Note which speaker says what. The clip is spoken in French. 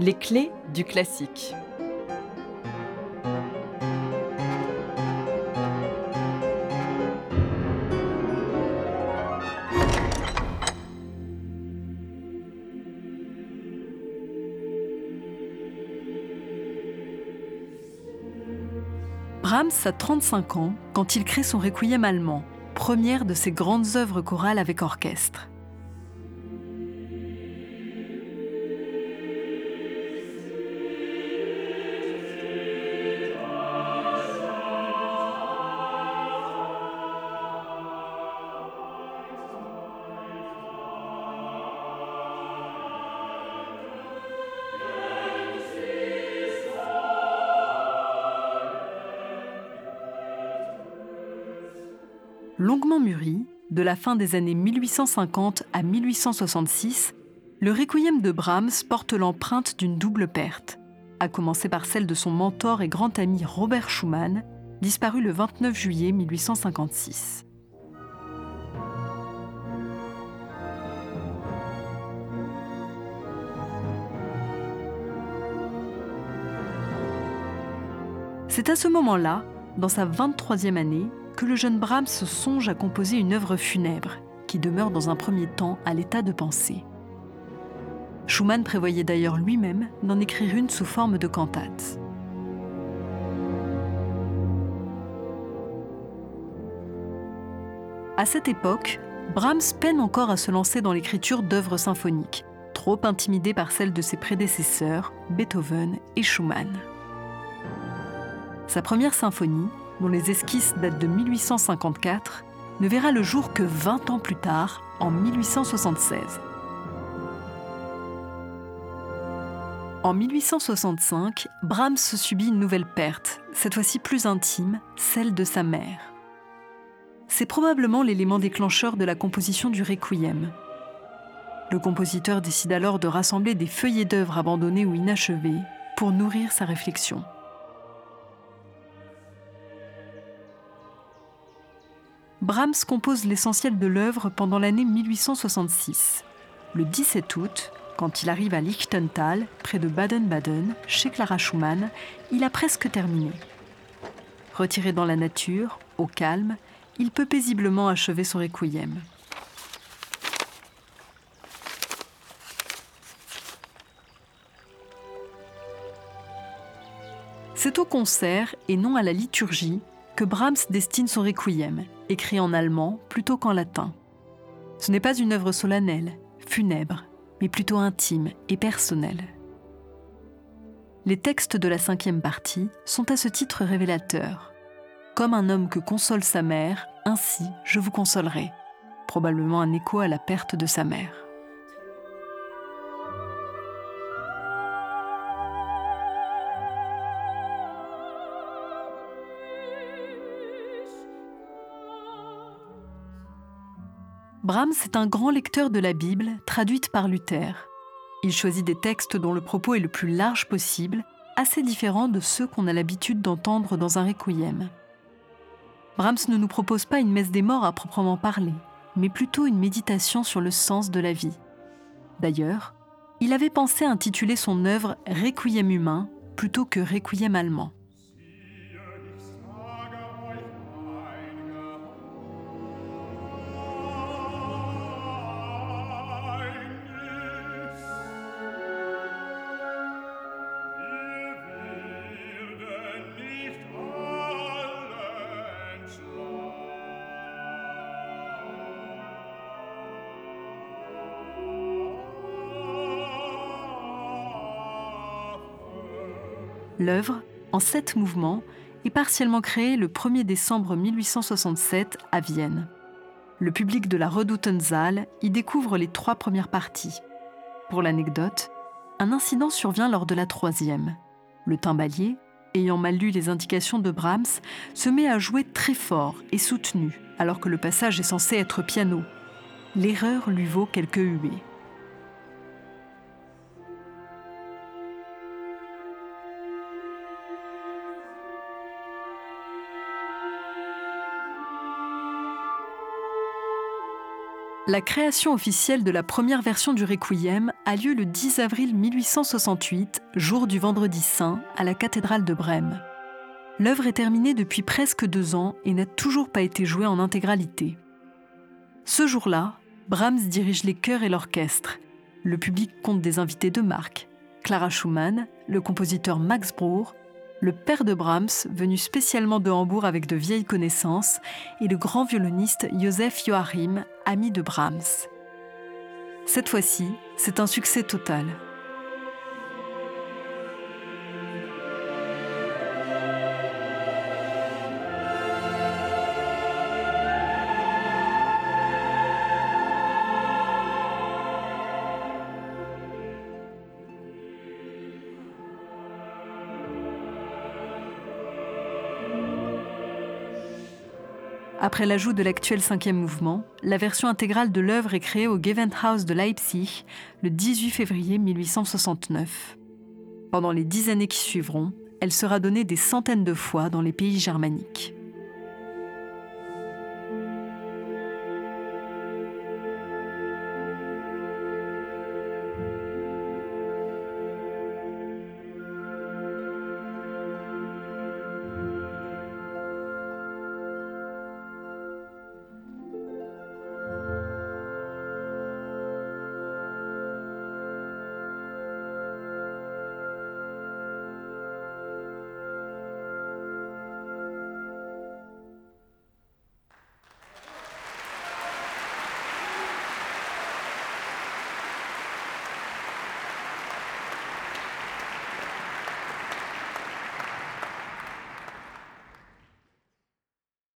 Speaker 1: Les clés du classique. Brahms a 35 ans quand il crée son Requiem allemand, première de ses grandes œuvres chorales avec orchestre. Longuement mûri, de la fin des années 1850 à 1866, le requiem de Brahms porte l'empreinte d'une double perte, à commencer par celle de son mentor et grand ami Robert Schumann, disparu le 29 juillet 1856. C'est à ce moment-là, dans sa 23e année, que le jeune Brahms songe à composer une œuvre funèbre, qui demeure dans un premier temps à l'état de pensée. Schumann prévoyait d'ailleurs lui-même d'en écrire une sous forme de cantate. À cette époque, Brahms peine encore à se lancer dans l'écriture d'œuvres symphoniques, trop intimidé par celles de ses prédécesseurs, Beethoven et Schumann. Sa première symphonie, dont les esquisses datent de 1854, ne verra le jour que 20 ans plus tard, en 1876. En 1865, Brahms subit une nouvelle perte, cette fois-ci plus intime, celle de sa mère. C'est probablement l'élément déclencheur de la composition du Requiem. Le compositeur décide alors de rassembler des feuillets d'œuvres abandonnées ou inachevées pour nourrir sa réflexion. Brahms compose l'essentiel de l'œuvre pendant l'année 1866. Le 17 août, quand il arrive à Lichtental, près de Baden-Baden, chez Clara Schumann, il a presque terminé. Retiré dans la nature, au calme, il peut paisiblement achever son requiem. C'est au concert et non à la liturgie que Brahms destine son requiem, écrit en allemand plutôt qu'en latin. Ce n'est pas une œuvre solennelle, funèbre, mais plutôt intime et personnelle. Les textes de la cinquième partie sont à ce titre révélateurs. Comme un homme que console sa mère, ainsi je vous consolerai. Probablement un écho à la perte de sa mère. Brahms est un grand lecteur de la Bible, traduite par Luther. Il choisit des textes dont le propos est le plus large possible, assez différents de ceux qu'on a l'habitude d'entendre dans un requiem. Brahms ne nous propose pas une messe des morts à proprement parler, mais plutôt une méditation sur le sens de la vie. D'ailleurs, il avait pensé intituler son œuvre Requiem humain plutôt que Requiem allemand. L'œuvre, en sept mouvements, est partiellement créée le 1er décembre 1867 à Vienne. Le public de la Redoutensaal y découvre les trois premières parties. Pour l'anecdote, un incident survient lors de la troisième. Le timbalier, ayant mal lu les indications de Brahms, se met à jouer très fort et soutenu, alors que le passage est censé être piano. L'erreur lui vaut quelques huées. La création officielle de la première version du Requiem a lieu le 10 avril 1868, jour du Vendredi Saint, à la cathédrale de Brême. L'œuvre est terminée depuis presque deux ans et n'a toujours pas été jouée en intégralité. Ce jour-là, Brahms dirige les chœurs et l'orchestre. Le public compte des invités de marque. Clara Schumann, le compositeur Max Bruch, le père de Brahms, venu spécialement de Hambourg avec de vieilles connaissances, et le grand violoniste Joseph Joachim, ami de Brahms. Cette fois-ci, c'est un succès total. Après l'ajout de l'actuel cinquième mouvement, la version intégrale de l'œuvre est créée au Gewandhaus de Leipzig le 18 février 1869. Pendant les dix années qui suivront, elle sera donnée des centaines de fois dans les pays germaniques.